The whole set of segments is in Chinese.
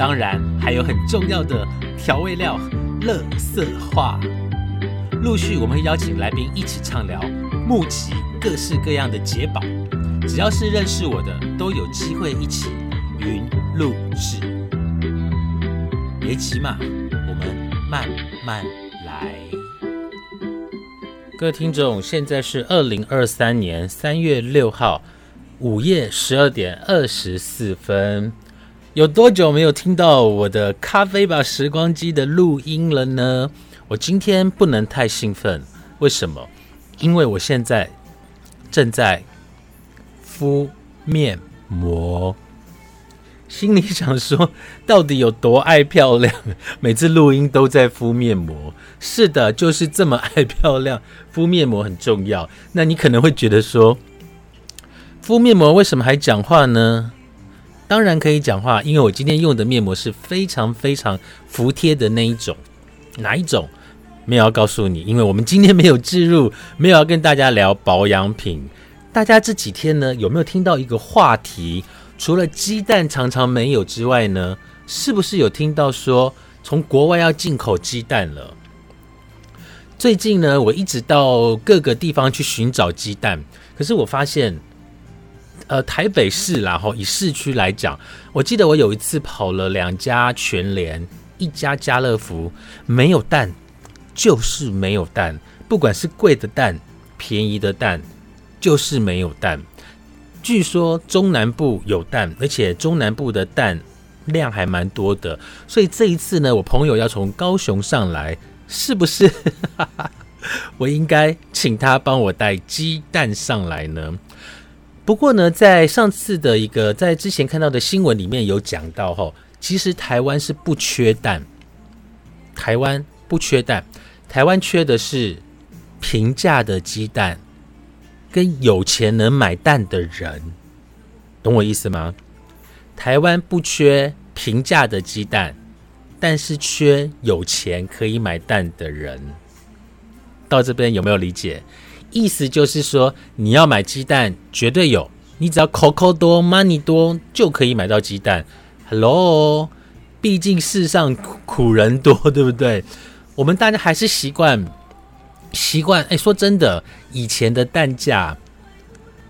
当然还有很重要的调味料——乐色话。陆续我们会邀请来宾一起畅聊，募集各式各样的解宝。只要是认识我的，都有机会一起云录制。别急嘛，我们慢慢来。各位听众，现在是二零二三年三月六号。午夜十二点二十四分，有多久没有听到我的咖啡吧时光机的录音了呢？我今天不能太兴奋，为什么？因为我现在正在敷面膜，心里想说，到底有多爱漂亮？每次录音都在敷面膜，是的，就是这么爱漂亮，敷面膜很重要。那你可能会觉得说。敷面膜为什么还讲话呢？当然可以讲话，因为我今天用的面膜是非常非常服帖的那一种。哪一种？没有要告诉你，因为我们今天没有置入，没有要跟大家聊保养品。大家这几天呢，有没有听到一个话题？除了鸡蛋常常没有之外呢，是不是有听到说从国外要进口鸡蛋了？最近呢，我一直到各个地方去寻找鸡蛋，可是我发现。呃，台北市然后以市区来讲，我记得我有一次跑了两家全联，一家家乐福，没有蛋，就是没有蛋，不管是贵的蛋、便宜的蛋，就是没有蛋。据说中南部有蛋，而且中南部的蛋量还蛮多的，所以这一次呢，我朋友要从高雄上来，是不是 我应该请他帮我带鸡蛋上来呢？不过呢，在上次的一个在之前看到的新闻里面有讲到哈，其实台湾是不缺蛋，台湾不缺蛋，台湾缺的是平价的鸡蛋跟有钱能买蛋的人，懂我意思吗？台湾不缺平价的鸡蛋，但是缺有钱可以买蛋的人。到这边有没有理解？意思就是说，你要买鸡蛋，绝对有。你只要口口多，money 多，就可以买到鸡蛋。Hello，毕竟世上苦人多，对不对？我们大家还是习惯习惯。哎，说真的，以前的蛋价，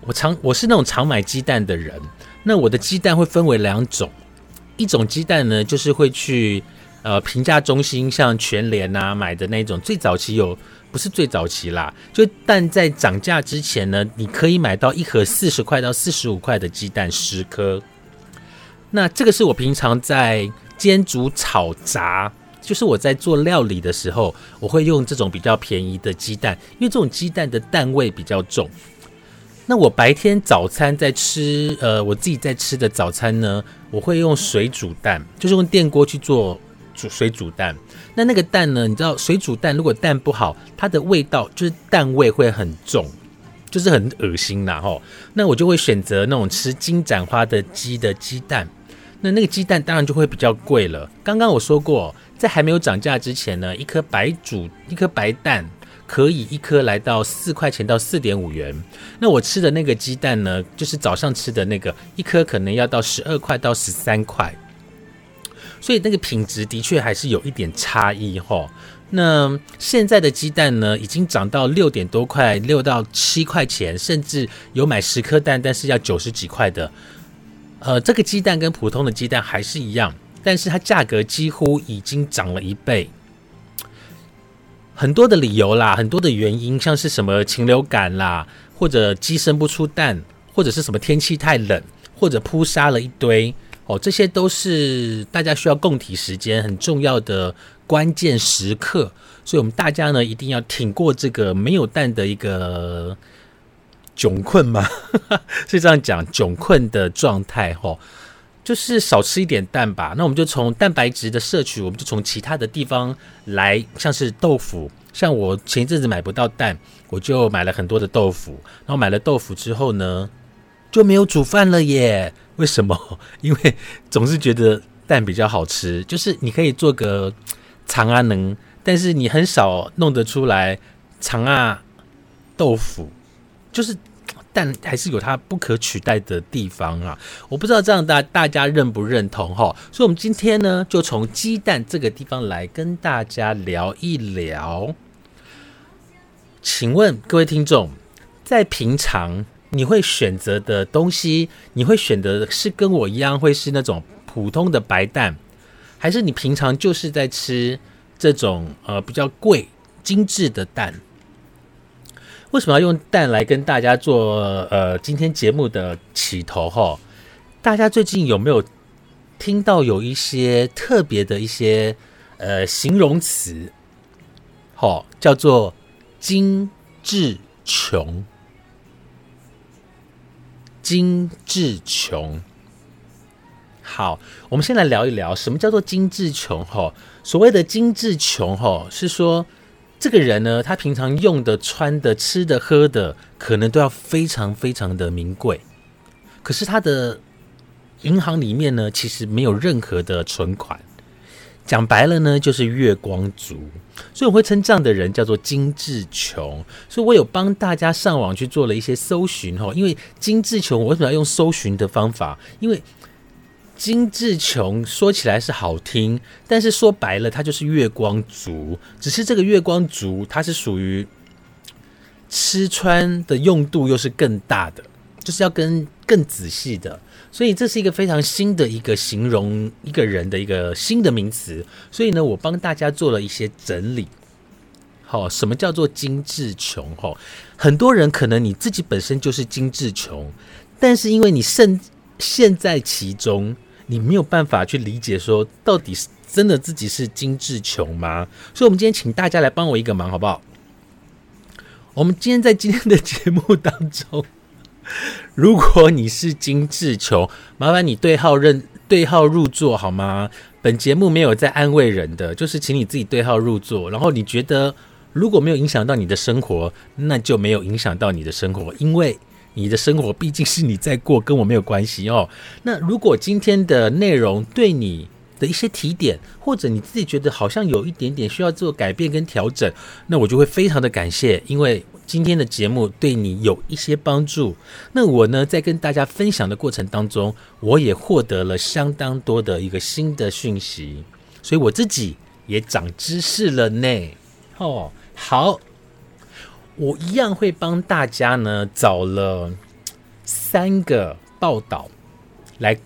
我常我是那种常买鸡蛋的人。那我的鸡蛋会分为两种，一种鸡蛋呢，就是会去呃平价中心，像全联啊买的那种，最早期有。不是最早期啦，就蛋在涨价之前呢，你可以买到一盒四十块到四十五块的鸡蛋十颗。那这个是我平常在煎煮炒炸，就是我在做料理的时候，我会用这种比较便宜的鸡蛋，因为这种鸡蛋的蛋味比较重。那我白天早餐在吃，呃，我自己在吃的早餐呢，我会用水煮蛋，就是用电锅去做。煮水煮蛋，那那个蛋呢？你知道水煮蛋如果蛋不好，它的味道就是蛋味会很重，就是很恶心然后那我就会选择那种吃金盏花的鸡的鸡蛋，那那个鸡蛋当然就会比较贵了。刚刚我说过，在还没有涨价之前呢，一颗白煮一颗白蛋可以一颗来到四块钱到四点五元。那我吃的那个鸡蛋呢，就是早上吃的那个，一颗可能要到十二块到十三块。所以那个品质的确还是有一点差异哈。那现在的鸡蛋呢，已经涨到六点多块，六到七块钱，甚至有买十颗蛋，但是要九十几块的。呃，这个鸡蛋跟普通的鸡蛋还是一样，但是它价格几乎已经涨了一倍。很多的理由啦，很多的原因，像是什么禽流感啦，或者鸡生不出蛋，或者是什么天气太冷，或者扑杀了一堆。哦，这些都是大家需要共体时间很重要的关键时刻，所以我们大家呢一定要挺过这个没有蛋的一个窘困嘛，是这样讲窘困的状态哈。就是少吃一点蛋吧。那我们就从蛋白质的摄取，我们就从其他的地方来，像是豆腐。像我前一阵子买不到蛋，我就买了很多的豆腐。然后买了豆腐之后呢，就没有煮饭了耶。为什么？因为总是觉得蛋比较好吃。就是你可以做个长啊能，但是你很少弄得出来长啊豆腐。就是蛋还是有它不可取代的地方啊。我不知道这样大大家认不认同哈。所以，我们今天呢，就从鸡蛋这个地方来跟大家聊一聊。请问各位听众，在平常你会选择的东西，你会选择是跟我一样会是那种普通的白蛋，还是你平常就是在吃这种呃比较贵精致的蛋？为什么要用蛋来跟大家做呃今天节目的起头？哈，大家最近有没有听到有一些特别的一些呃形容词？好，叫做。精致穷，精致穷。好，我们先来聊一聊什么叫做精致穷。哈，所谓的精致穷，哈，是说这个人呢，他平常用的、穿的、吃的、喝的，可能都要非常非常的名贵，可是他的银行里面呢，其实没有任何的存款。讲白了呢，就是月光族，所以我会称这样的人叫做精致穷。所以我有帮大家上网去做了一些搜寻哈，因为精致穷，我为什么要用搜寻的方法？因为精致穷说起来是好听，但是说白了，它就是月光族。只是这个月光族，它是属于吃穿的用度又是更大的，就是要跟更仔细的。所以这是一个非常新的一个形容一个人的一个新的名词。所以呢，我帮大家做了一些整理。好，什么叫做精致穷？哈，很多人可能你自己本身就是精致穷，但是因为你身陷在其中，你没有办法去理解说，到底是真的自己是精致穷吗？所以，我们今天请大家来帮我一个忙，好不好？我们今天在今天的节目当中。如果你是金志琼，麻烦你对号认对号入座好吗？本节目没有在安慰人的，就是请你自己对号入座。然后你觉得如果没有影响到你的生活，那就没有影响到你的生活，因为你的生活毕竟是你在过，跟我没有关系哦。那如果今天的内容对你的一些提点，或者你自己觉得好像有一点点需要做改变跟调整，那我就会非常的感谢，因为。今天的节目对你有一些帮助，那我呢在跟大家分享的过程当中，我也获得了相当多的一个新的讯息，所以我自己也长知识了呢。哦，好，我一样会帮大家呢找了三个报道来。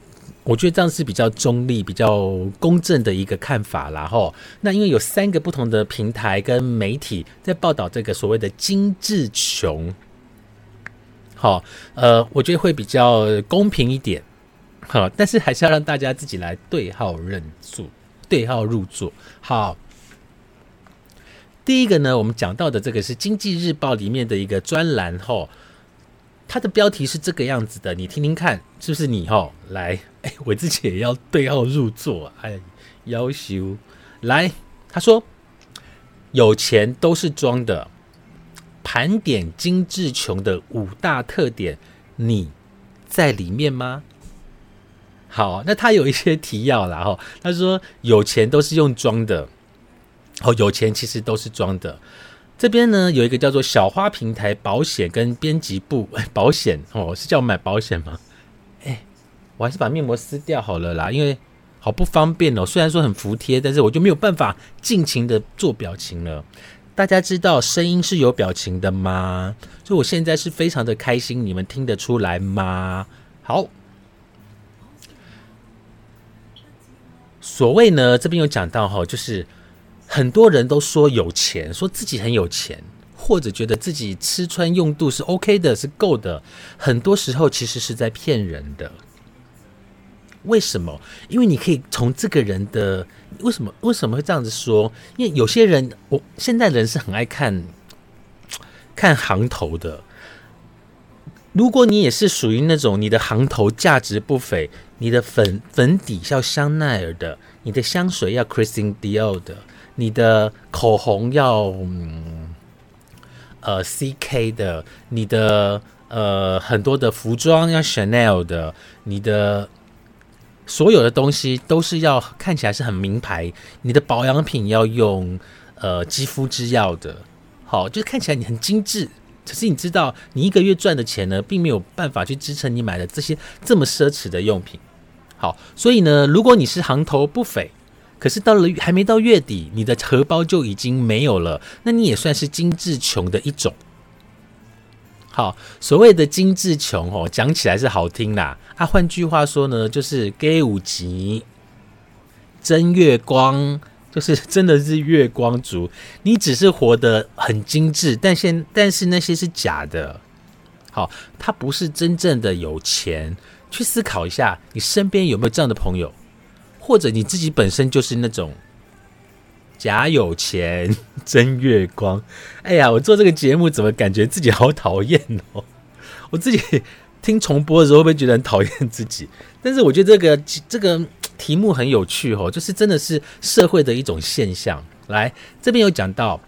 我觉得这样是比较中立、比较公正的一个看法啦。吼，那因为有三个不同的平台跟媒体在报道这个所谓的精致穷，好，呃，我觉得会比较公平一点。好，但是还是要让大家自己来对号认座、对号入座。好，第一个呢，我们讲到的这个是《经济日报》里面的一个专栏，吼。它的标题是这个样子的，你听听看，是不是你哈？来，哎，我自己也要对号入座，哎，要求来。他说，有钱都是装的，盘点精致穷的五大特点，你在里面吗？好，那他有一些提要啦，哈。他说，有钱都是用装的，哦，有钱其实都是装的。这边呢有一个叫做小花平台保险跟编辑部保险哦，是叫买保险吗？我还是把面膜撕掉好了啦，因为好不方便哦。虽然说很服帖，但是我就没有办法尽情的做表情了。大家知道声音是有表情的吗？所以我现在是非常的开心，你们听得出来吗？好，所谓呢，这边有讲到哈，就是。很多人都说有钱，说自己很有钱，或者觉得自己吃穿用度是 OK 的，是够的。很多时候其实是在骗人的。为什么？因为你可以从这个人的为什么为什么会这样子说？因为有些人，我现在人是很爱看看行头的。如果你也是属于那种你的行头价值不菲，你的粉粉底要香奈儿的，你的香水要 Christian Dior 的，你的口红要嗯呃 CK 的，你的呃很多的服装要 Chanel 的，你的所有的东西都是要看起来是很名牌，你的保养品要用呃肌肤之钥的，好，就是看起来你很精致。可是你知道，你一个月赚的钱呢，并没有办法去支撑你买的这些这么奢侈的用品。好，所以呢，如果你是行头不菲，可是到了还没到月底，你的荷包就已经没有了，那你也算是精致穷的一种。好，所谓的精致穷哦，讲起来是好听啦，啊，换句话说呢，就是 gay 五级真月光。就是 真的是月光族，你只是活得很精致，但现但是那些是假的。好，他不是真正的有钱。去思考一下，你身边有没有这样的朋友，或者你自己本身就是那种假有钱 真月光。哎呀，我做这个节目怎么感觉自己好讨厌哦？我自己听重播的时候会不会觉得很讨厌自己？但是我觉得这个这个。题目很有趣哦，就是真的是社会的一种现象。来，这边有讲到，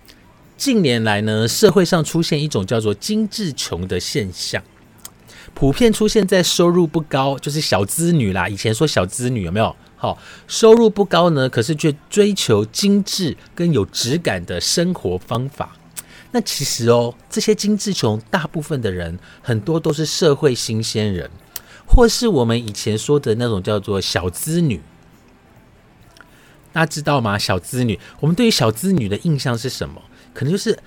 近年来呢，社会上出现一种叫做“精致穷”的现象，普遍出现在收入不高，就是小资女啦。以前说小资女有没有？好，收入不高呢，可是却追求精致跟有质感的生活方法。那其实哦，这些精致穷，大部分的人很多都是社会新鲜人。或是我们以前说的那种叫做小资女，大家知道吗？小资女，我们对于小资女的印象是什么？可能就是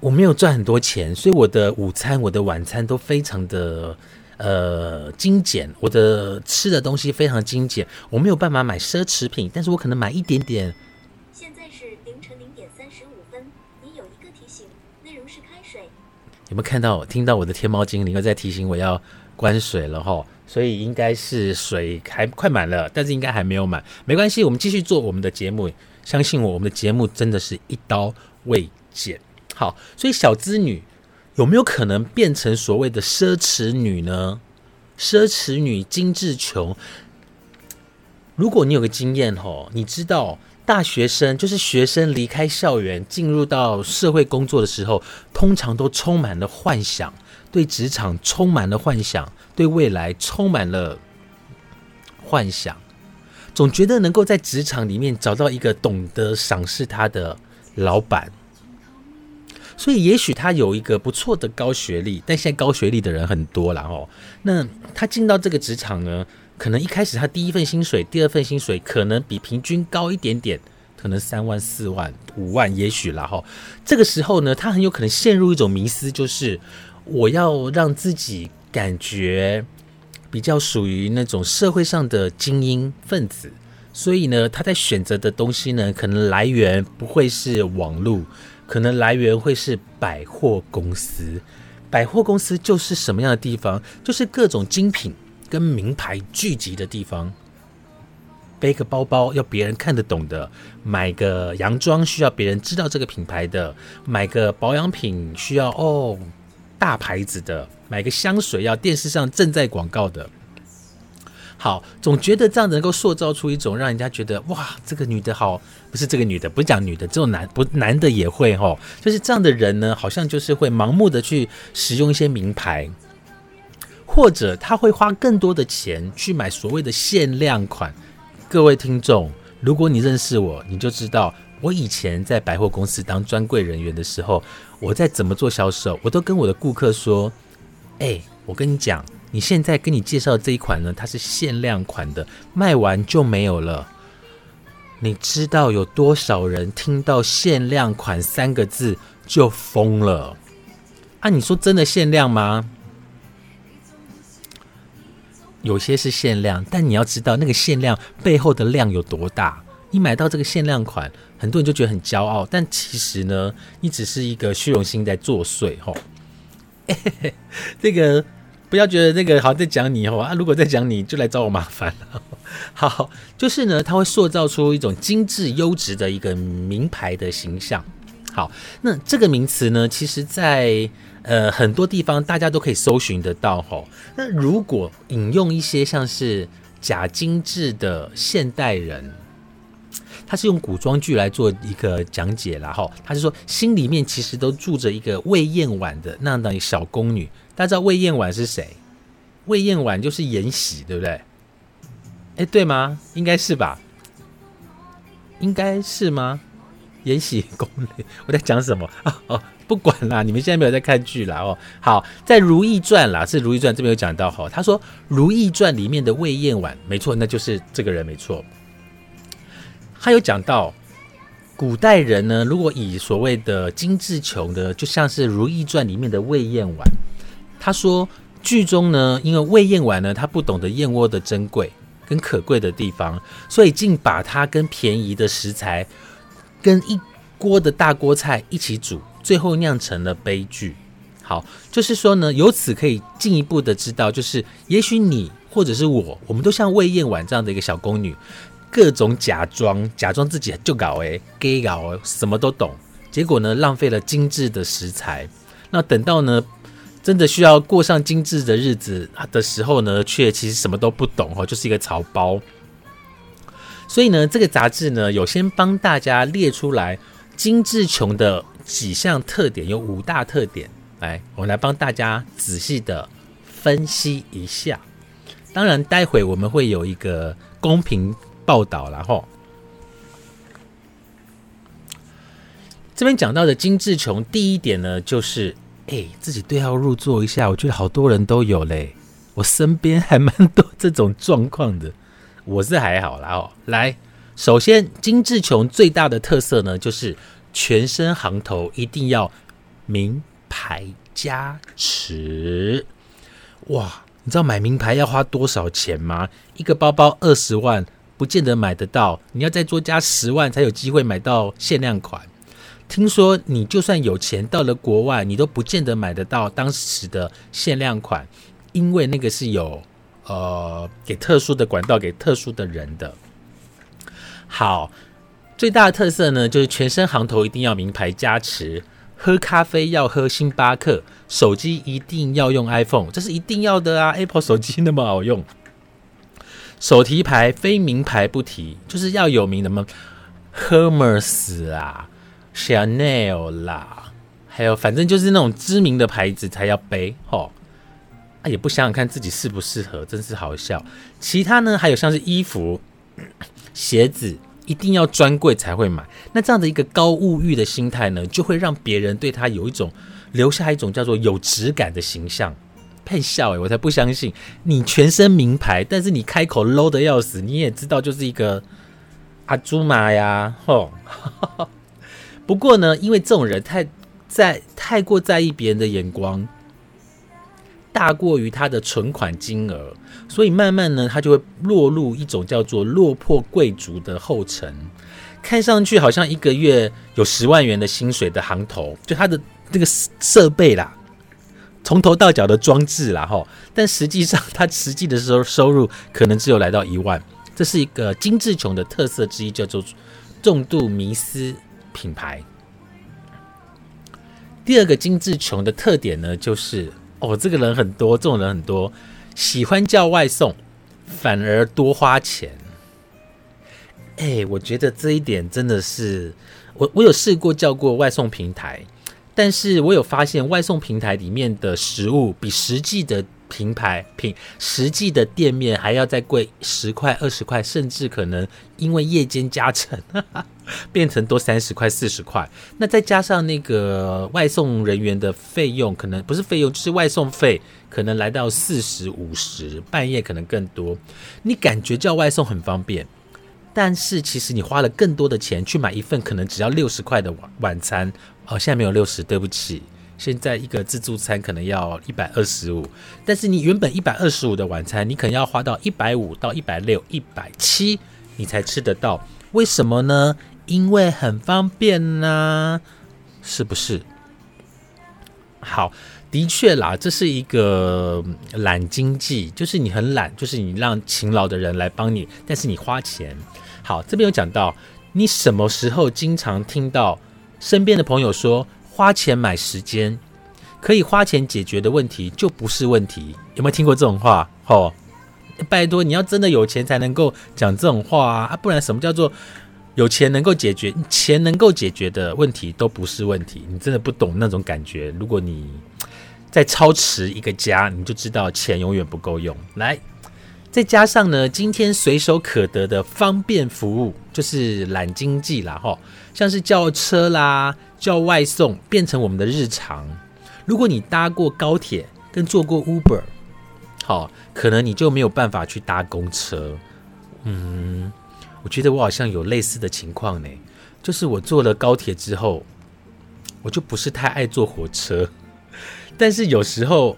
我没有赚很多钱，所以我的午餐、我的晚餐都非常的呃精简，我的吃的东西非常精简，我没有办法买奢侈品，但是我可能买一点点。现在是凌晨零点三十五分，你有一个提醒，内容是开水。有没有看到、听到我的天猫精灵又在提醒我要？关水了哈，所以应该是水还快满了，但是应该还没有满，没关系，我们继续做我们的节目。相信我，我们的节目真的是一刀未剪。好，所以小资女有没有可能变成所谓的奢侈女呢？奢侈女、精致穷。如果你有个经验吼，你知道大学生就是学生离开校园进入到社会工作的时候，通常都充满了幻想。对职场充满了幻想，对未来充满了幻想，总觉得能够在职场里面找到一个懂得赏识他的老板，所以也许他有一个不错的高学历，但现在高学历的人很多了哦。那他进到这个职场呢，可能一开始他第一份薪水、第二份薪水可能比平均高一点点，可能三万、四万、五万，也许了哈。这个时候呢，他很有可能陷入一种迷思，就是。我要让自己感觉比较属于那种社会上的精英分子，所以呢，他在选择的东西呢，可能来源不会是网络，可能来源会是百货公司。百货公司就是什么样的地方？就是各种精品跟名牌聚集的地方。背个包包要别人看得懂的，买个洋装需要别人知道这个品牌的，买个保养品需要哦。大牌子的，买个香水要电视上正在广告的，好，总觉得这样能够塑造出一种让人家觉得哇，这个女的好，不是这个女的，不是讲女的，这种男不男的也会哈，就是这样的人呢，好像就是会盲目的去使用一些名牌，或者他会花更多的钱去买所谓的限量款。各位听众，如果你认识我，你就知道。我以前在百货公司当专柜人员的时候，我在怎么做销售，我都跟我的顾客说：“哎，我跟你讲，你现在跟你介绍这一款呢，它是限量款的，卖完就没有了。你知道有多少人听到‘限量款’三个字就疯了？啊，你说真的限量吗？有些是限量，但你要知道那个限量背后的量有多大。”你买到这个限量款，很多人就觉得很骄傲，但其实呢，你只是一个虚荣心在作祟，吼。这个不要觉得那个好在讲你哦啊，如果在讲你就来找我麻烦了。好，就是呢，它会塑造出一种精致优质的一个名牌的形象。好，那这个名词呢，其实在呃很多地方大家都可以搜寻得到吼。那如果引用一些像是假精致的现代人，他是用古装剧来做一个讲解啦吼，他是说心里面其实都住着一个魏燕婉的那样的小宫女。大家知道魏燕婉是谁？魏燕婉就是延禧，对不对？哎，对吗？应该是吧？应该是吗？延禧攻略，我在讲什么？哦，不管啦，你们现在没有在看剧啦哦。好，在《如懿传》啦，是《如懿传》这边有讲到哈，他说《如懿传》里面的魏燕婉，没错，那就是这个人，没错。他有讲到，古代人呢，如果以所谓的精致穷的，就像是《如懿传》里面的魏燕婉，他说剧中呢，因为魏燕婉呢，她不懂得燕窝的珍贵跟可贵的地方，所以竟把它跟便宜的食材。跟一锅的大锅菜一起煮，最后酿成了悲剧。好，就是说呢，由此可以进一步的知道，就是也许你或者是我，我们都像魏燕婉这样的一个小宫女，各种假装，假装自己就搞诶，gay 搞什么都懂，结果呢，浪费了精致的食材。那等到呢，真的需要过上精致的日子的时候呢，却其实什么都不懂哦，就是一个草包。所以呢，这个杂志呢有先帮大家列出来精致穷的几项特点，有五大特点。来，我来帮大家仔细的分析一下。当然，待会我们会有一个公平报道然后这边讲到的精致穷，第一点呢，就是哎，自己对号入座一下。我觉得好多人都有嘞，我身边还蛮多这种状况的。我是还好啦哦，来，首先金志琼最大的特色呢，就是全身行头一定要名牌加持。哇，你知道买名牌要花多少钱吗？一个包包二十万，不见得买得到，你要再多加十万才有机会买到限量款。听说你就算有钱，到了国外，你都不见得买得到当时的限量款，因为那个是有。呃，给特殊的管道，给特殊的人的。好，最大的特色呢，就是全身行头一定要名牌加持，喝咖啡要喝星巴克，手机一定要用 iPhone，这是一定要的啊！Apple 手机那么好用，手提牌非名牌不提，就是要有名的吗，Hermes 啊，Chanel 啦，还有反正就是那种知名的牌子才要背，吼。啊，也不想想看自己适不适合，真是好笑。其他呢，还有像是衣服、鞋子，一定要专柜才会买。那这样的一个高物欲的心态呢，就会让别人对他有一种留下一种叫做有质感的形象。配笑诶，我才不相信你全身名牌，但是你开口 low 的要死，你也知道就是一个阿朱玛呀，吼。不过呢，因为这种人太在太过在意别人的眼光。大过于他的存款金额，所以慢慢呢，他就会落入一种叫做落魄贵族的后尘。看上去好像一个月有十万元的薪水的行头，就他的这个设备啦，从头到脚的装置啦，哈，但实际上他实际的收收入可能只有来到一万。这是一个精致穷的特色之一，叫做重度迷思品牌。第二个精致穷的特点呢，就是。哦，这个人很多，这种人很多，喜欢叫外送，反而多花钱。哎，我觉得这一点真的是，我我有试过叫过外送平台，但是我有发现外送平台里面的食物比实际的。平牌品实际的店面还要再贵十块二十块，甚至可能因为夜间加成，变成多三十块四十块。那再加上那个外送人员的费用，可能不是费用，就是外送费，可能来到四十五十，半夜可能更多。你感觉叫外送很方便，但是其实你花了更多的钱去买一份可能只要六十块的晚晚餐。哦，现在没有六十，对不起。现在一个自助餐可能要一百二十五，但是你原本一百二十五的晚餐，你可能要花到一百五到一百六、一百七，你才吃得到。为什么呢？因为很方便呐，是不是？好，的确啦，这是一个懒经济，就是你很懒，就是你让勤劳的人来帮你，但是你花钱。好，这边有讲到，你什么时候经常听到身边的朋友说，花钱买时间，可以花钱解决的问题就不是问题。有没有听过这种话？吼，拜托，你要真的有钱才能够讲这种话啊！不然什么叫做有钱能够解决？钱能够解决的问题都不是问题。你真的不懂那种感觉。如果你在超持一个家，你就知道钱永远不够用。来。再加上呢，今天随手可得的方便服务，就是懒经济啦，哈，像是叫车啦、叫外送，变成我们的日常。如果你搭过高铁跟坐过 Uber，好，可能你就没有办法去搭公车。嗯，我觉得我好像有类似的情况呢，就是我坐了高铁之后，我就不是太爱坐火车，但是有时候。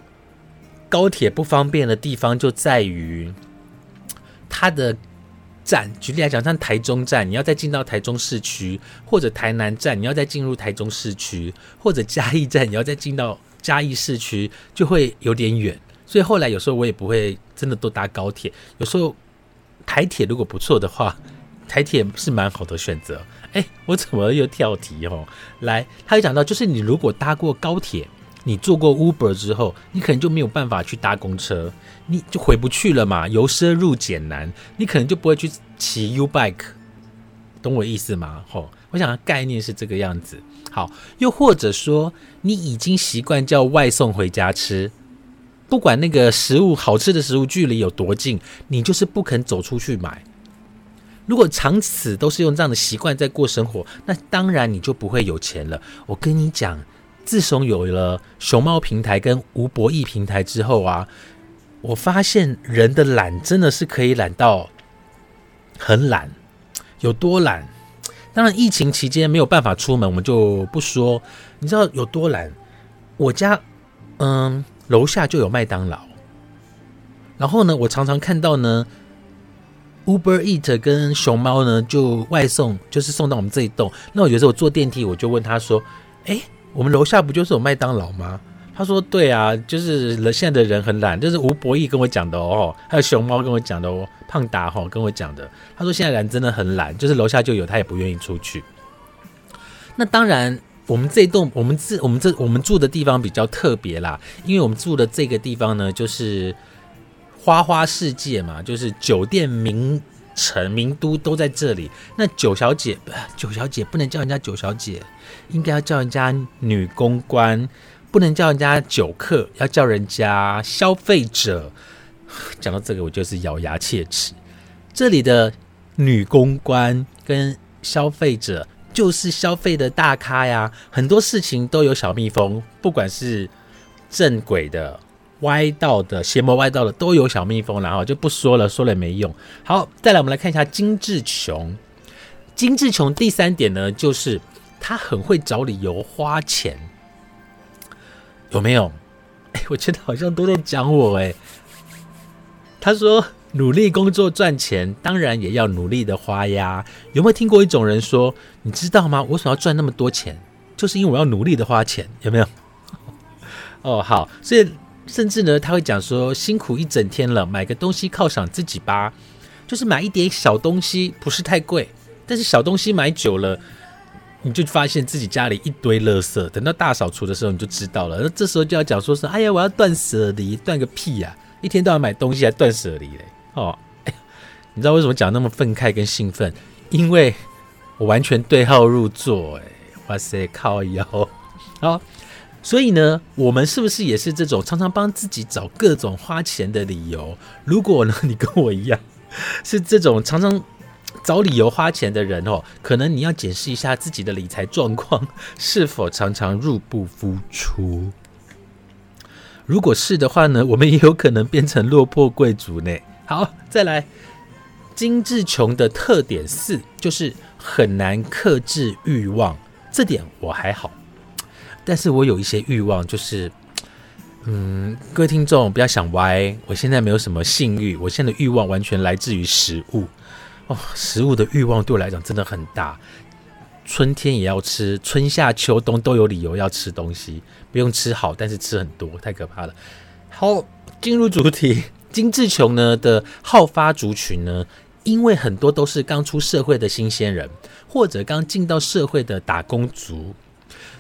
高铁不方便的地方就在于它的站，举例来讲，像台中站，你要再进到台中市区，或者台南站，你要再进入台中市区，或者嘉义站，你要再进到嘉义市区，就会有点远。所以后来有时候我也不会真的都搭高铁，有时候台铁如果不错的话，台铁是蛮好的选择。哎，我怎么又跳题哦？来，他有讲到，就是你如果搭过高铁。你坐过 Uber 之后，你可能就没有办法去搭公车，你就回不去了嘛。由奢入俭难，你可能就不会去骑 U Bike，懂我意思吗？吼，我想概念是这个样子。好，又或者说你已经习惯叫外送回家吃，不管那个食物好吃的食物距离有多近，你就是不肯走出去买。如果长此都是用这样的习惯在过生活，那当然你就不会有钱了。我跟你讲。自从有了熊猫平台跟吴博弈平台之后啊，我发现人的懒真的是可以懒到很懒，有多懒？当然，疫情期间没有办法出门，我们就不说。你知道有多懒？我家嗯楼下就有麦当劳，然后呢，我常常看到呢，Uber Eat 跟熊猫呢就外送，就是送到我们这一栋。那我有时候坐电梯，我就问他说：“哎。”我们楼下不就是有麦当劳吗？他说：“对啊，就是现在的人很懒，就是吴博义跟我讲的哦，还有熊猫跟我讲的哦，胖达哈跟我讲的。他说现在人真的很懒，就是楼下就有，他也不愿意出去。那当然，我们这栋，我们这我们这我们住的地方比较特别啦，因为我们住的这个地方呢，就是花花世界嘛，就是酒店名。”城名都都在这里。那九小姐，九小姐不能叫人家九小姐，应该要叫人家女公关，不能叫人家酒客，要叫人家消费者。讲到这个，我就是咬牙切齿。这里的女公关跟消费者就是消费的大咖呀，很多事情都有小蜜蜂，不管是正轨的。歪道的、邪魔歪道的都有小蜜蜂，然后就不说了，说了也没用。好，再来我们来看一下金志琼。金志琼第三点呢，就是他很会找理由花钱，有没有？哎，我觉得好像都在讲我哎。他说努力工作赚钱，当然也要努力的花呀。有没有听过一种人说，你知道吗？我想要赚那么多钱，就是因为我要努力的花钱，有没有？哦，好，所以。甚至呢，他会讲说辛苦一整天了，买个东西犒赏自己吧，就是买一点小东西，不是太贵，但是小东西买久了，你就发现自己家里一堆垃圾，等到大扫除的时候你就知道了。那这时候就要讲说是，哎呀，我要断舍离，断个屁呀！一天到晚买东西还断舍离嘞，哦，你知道为什么讲那么愤慨跟兴奋？因为我完全对号入座，哎，哇塞，靠腰，好。所以呢，我们是不是也是这种常常帮自己找各种花钱的理由？如果呢，你跟我一样是这种常常找理由花钱的人哦，可能你要检视一下自己的理财状况是否常常入不敷出。如果是的话呢，我们也有可能变成落魄贵族呢。好，再来，金志琼的特点四就是很难克制欲望，这点我还好。但是我有一些欲望，就是，嗯，各位听众不要想歪，我现在没有什么性欲，我现在的欲望完全来自于食物。哦，食物的欲望对我来讲真的很大，春天也要吃，春夏秋冬都有理由要吃东西，不用吃好，但是吃很多，太可怕了。好，进入主题，金志琼呢的好发族群呢，因为很多都是刚出社会的新鲜人，或者刚进到社会的打工族，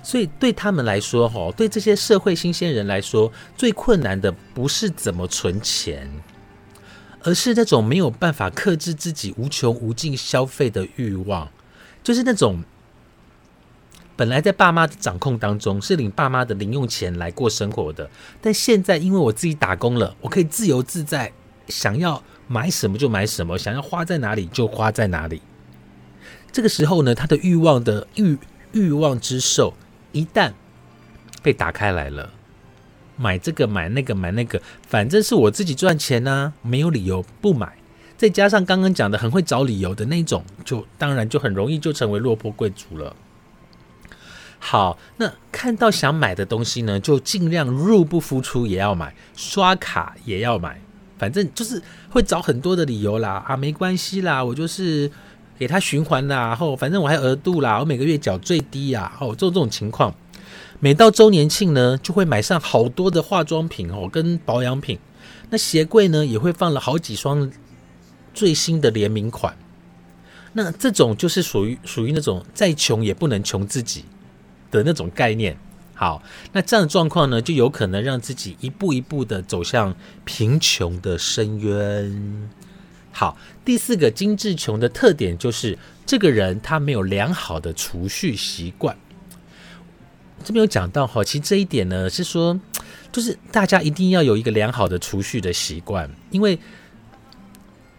所以对他们来说，哈，对这些社会新鲜人来说，最困难的不是怎么存钱，而是那种没有办法克制自己无穷无尽消费的欲望，就是那种本来在爸妈的掌控当中，是领爸妈的零用钱来过生活的，但现在因为我自己打工了，我可以自由自在，想要。买什么就买什么，想要花在哪里就花在哪里。这个时候呢，他的欲望的欲欲望之兽一旦被打开来了，买这个买那个买那个，反正是我自己赚钱呢，没有理由不买。再加上刚刚讲的很会找理由的那种，就当然就很容易就成为落魄贵族了。好，那看到想买的东西呢，就尽量入不敷出也要买，刷卡也要买。反正就是会找很多的理由啦，啊，没关系啦，我就是给他循环啦，然后反正我还额度啦，我每个月缴最低呀，哦，做这种情况，每到周年庆呢，就会买上好多的化妆品哦，跟保养品，那鞋柜呢也会放了好几双最新的联名款，那这种就是属于属于那种再穷也不能穷自己的那种概念。好，那这样的状况呢，就有可能让自己一步一步的走向贫穷的深渊。好，第四个精致穷的特点就是这个人他没有良好的储蓄习惯。这边有讲到哈，其实这一点呢是说，就是大家一定要有一个良好的储蓄的习惯，因为。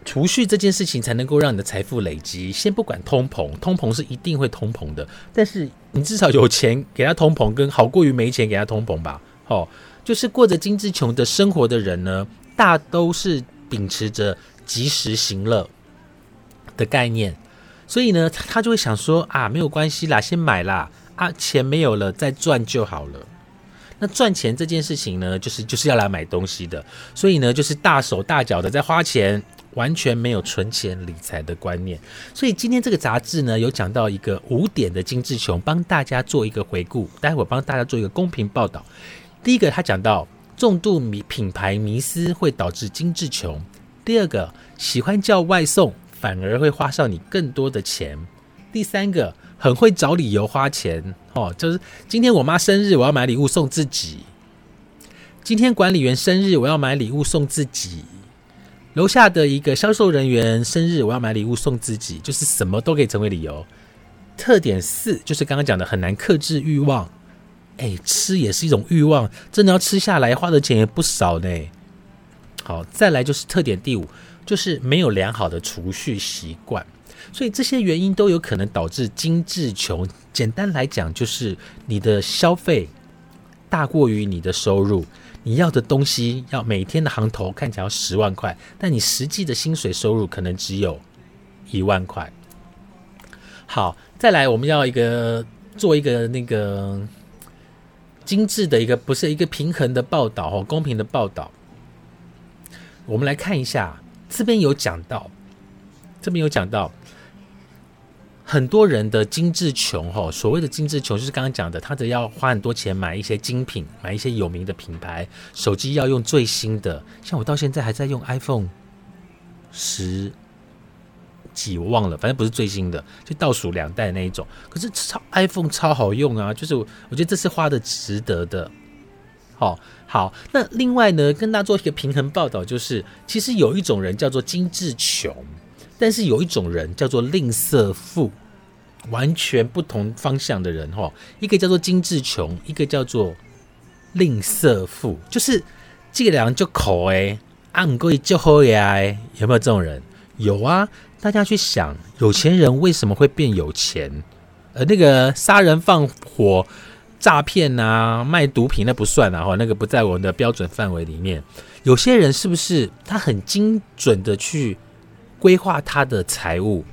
储蓄这件事情才能够让你的财富累积。先不管通膨，通膨是一定会通膨的，但是你至少有钱给他通膨，跟好过于没钱给他通膨吧。哦，就是过着精致穷的生活的人呢，大都是秉持着及时行乐的概念，所以呢，他就会想说啊，没有关系啦，先买啦，啊，钱没有了再赚就好了。那赚钱这件事情呢，就是就是要来买东西的，所以呢，就是大手大脚的在花钱。完全没有存钱理财的观念，所以今天这个杂志呢有讲到一个五点的精致穷，帮大家做一个回顾。待会儿帮大家做一个公平报道。第一个，他讲到重度迷品牌迷思会导致精致穷；第二个，喜欢叫外送反而会花上你更多的钱；第三个，很会找理由花钱哦，就是今天我妈生日，我要买礼物送自己；今天管理员生日，我要买礼物送自己。楼下的一个销售人员生日，我要买礼物送自己，就是什么都可以成为理由。特点四就是刚刚讲的很难克制欲望，哎，吃也是一种欲望，真的要吃下来，花的钱也不少呢。好，再来就是特点第五，就是没有良好的储蓄习惯，所以这些原因都有可能导致精致穷。简单来讲，就是你的消费大过于你的收入。你要的东西要每天的行头看起来要十万块，但你实际的薪水收入可能只有一万块。好，再来我们要一个做一个那个精致的一个，不是一个平衡的报道哦，公平的报道。我们来看一下，这边有讲到，这边有讲到。很多人的精致穷，哈，所谓的精致穷就是刚刚讲的，他的要花很多钱买一些精品，买一些有名的品牌手机，要用最新的。像我到现在还在用 iPhone 十几，我忘了，反正不是最新的，就倒数两代那一种。可是超 iPhone 超好用啊，就是我觉得这是花的值得的。好，好，那另外呢，跟大家做一个平衡报道，就是其实有一种人叫做精致穷。但是有一种人叫做吝啬富，完全不同方向的人哈，一个叫做精致穷，一个叫做吝啬富，就是这两就口哎，按贵就好呀，有没有这种人？有啊，大家去想，有钱人为什么会变有钱？呃那个杀人放火、诈骗啊、卖毒品那不算啊，哈，那个不在我们的标准范围里面。有些人是不是他很精准的去？规划他的财务，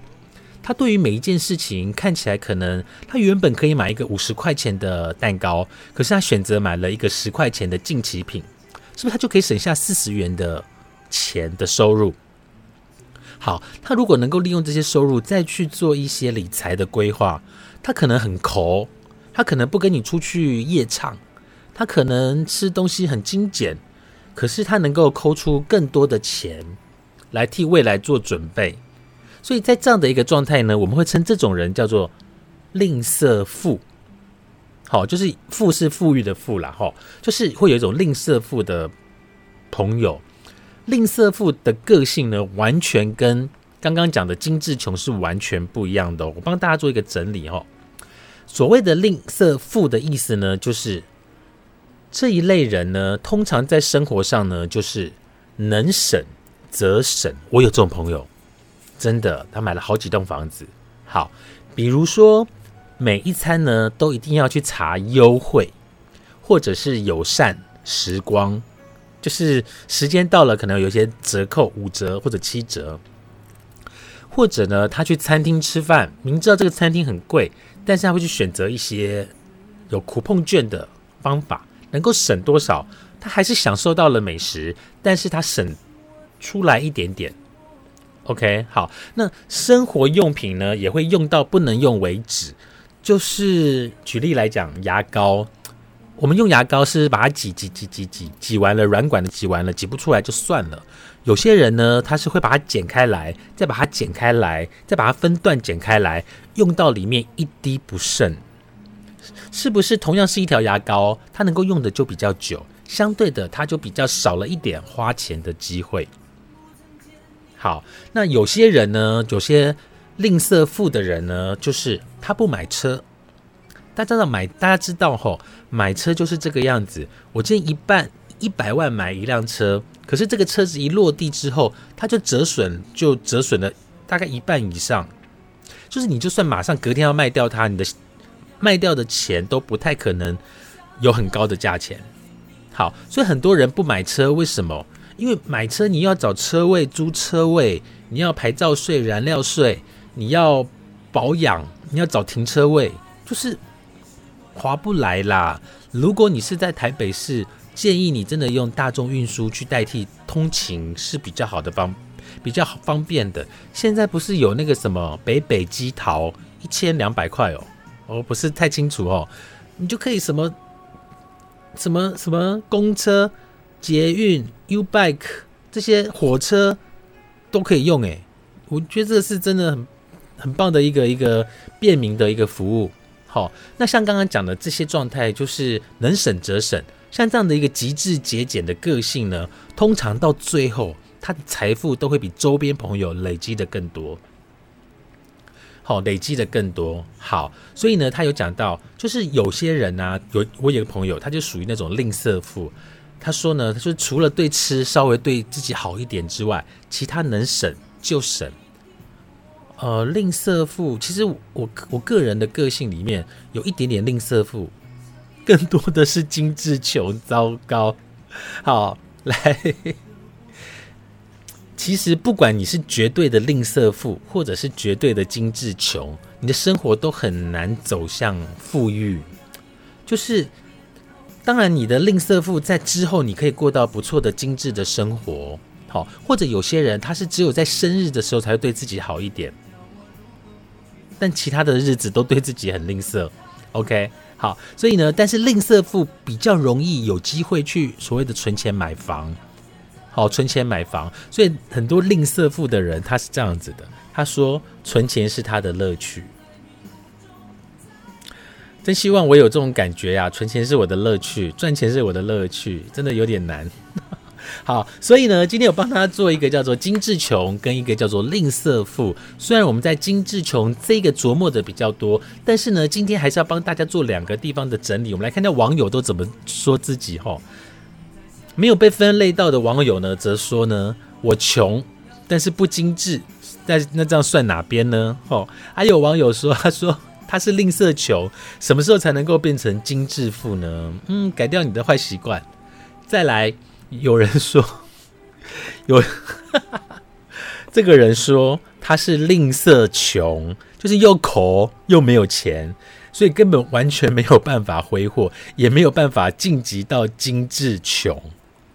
他对于每一件事情看起来可能他原本可以买一个五十块钱的蛋糕，可是他选择买了一个十块钱的近期品，是不是他就可以省下四十元的钱的收入？好，他如果能够利用这些收入再去做一些理财的规划，他可能很抠，他可能不跟你出去夜唱，他可能吃东西很精简，可是他能够抠出更多的钱。来替未来做准备，所以在这样的一个状态呢，我们会称这种人叫做吝啬富。好，就是富是富裕的富啦，哈，就是会有一种吝啬富的朋友。吝啬富的个性呢，完全跟刚刚讲的精致穷是完全不一样的。我帮大家做一个整理哈。所谓的吝啬富的意思呢，就是这一类人呢，通常在生活上呢，就是能省则省。我有这种朋友，真的，他买了好几栋房子。好，比如说。每一餐呢，都一定要去查优惠，或者是友善时光，就是时间到了，可能有些折扣，五折或者七折。或者呢，他去餐厅吃饭，明知道这个餐厅很贵，但是他会去选择一些有苦碰券的方法，能够省多少，他还是享受到了美食，但是他省出来一点点。OK，好，那生活用品呢，也会用到不能用为止。就是举例来讲，牙膏，我们用牙膏是把它挤挤挤挤挤挤完了，软管的挤完了，挤不出来就算了。有些人呢，他是会把它剪开来，再把它剪开来，再把它分段剪开来，用到里面一滴不剩。是不是同样是一条牙膏，它能够用的就比较久，相对的，它就比较少了一点花钱的机会。好，那有些人呢，有些。吝啬富的人呢，就是他不买车。大家知道买，大家知道吼，买车就是这个样子。我建议一半一百万买一辆车，可是这个车子一落地之后，它就折损，就折损了大概一半以上。就是你就算马上隔天要卖掉它，你的卖掉的钱都不太可能有很高的价钱。好，所以很多人不买车，为什么？因为买车你要找车位、租车位，你要牌照税、燃料税。你要保养，你要找停车位，就是划不来啦。如果你是在台北市，建议你真的用大众运输去代替通勤是比较好的方，比较方便的。现在不是有那个什么北北机桃一千两百块哦，我不是太清楚哦，你就可以什么什么什么公车、捷运、U Bike 这些火车都可以用诶，我觉得这是真的很。很棒的一个一个便民的一个服务，好，那像刚刚讲的这些状态，就是能省则省。像这样的一个极致节俭的个性呢，通常到最后，他的财富都会比周边朋友累积的更多。好，累积的更多。好，所以呢，他有讲到，就是有些人呢，有我有个朋友，他就属于那种吝啬富。他说呢，他说除了对吃稍微对自己好一点之外，其他能省就省。呃，吝啬富，其实我我个人的个性里面有一点点吝啬富，更多的是精致穷。糟糕，好来，其实不管你是绝对的吝啬富，或者是绝对的精致穷，你的生活都很难走向富裕。就是，当然你的吝啬富在之后，你可以过到不错的精致的生活。好，或者有些人他是只有在生日的时候才会对自己好一点。但其他的日子都对自己很吝啬，OK，好，所以呢，但是吝啬富比较容易有机会去所谓的存钱买房，好，存钱买房，所以很多吝啬富的人他是这样子的，他说存钱是他的乐趣，真希望我有这种感觉呀，存钱是我的乐趣，赚钱是我的乐趣，真的有点难。好，所以呢，今天我帮他做一个叫做精致穷，跟一个叫做吝啬富。虽然我们在精致穷这个琢磨的比较多，但是呢，今天还是要帮大家做两个地方的整理。我们来看看网友都怎么说自己哈。没有被分类到的网友呢，则说呢，我穷，但是不精致。但那这样算哪边呢？哦，还有网友说，他说他是吝啬穷，什么时候才能够变成精致富呢？嗯，改掉你的坏习惯，再来。有人说，有 这个人说他是吝啬穷，就是又抠又没有钱，所以根本完全没有办法挥霍，也没有办法晋级到精致穷。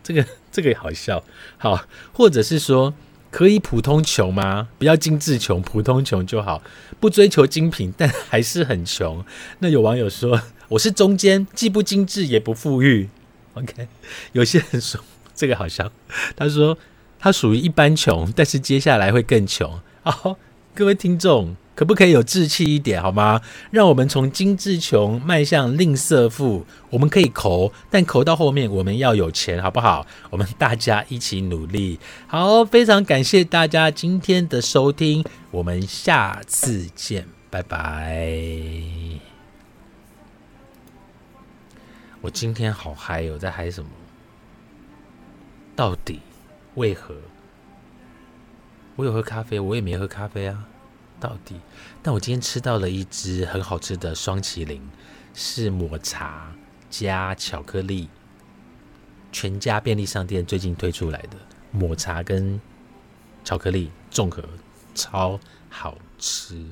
这个这个好笑，好，或者是说可以普通穷吗？不要精致穷，普通穷就好，不追求精品，但还是很穷。那有网友说我是中间，既不精致也不富裕。OK，有些人说这个好像，他说他属于一般穷，但是接下来会更穷。哦，各位听众，可不可以有志气一点好吗？让我们从精致穷迈向吝啬富。我们可以抠，但抠到后面我们要有钱，好不好？我们大家一起努力。好，非常感谢大家今天的收听，我们下次见，拜拜。我今天好嗨哦，在嗨什么？到底为何？我有喝咖啡，我也没喝咖啡啊。到底？但我今天吃到了一只很好吃的双麒麟，是抹茶加巧克力。全家便利商店最近推出来的抹茶跟巧克力综合，超好吃。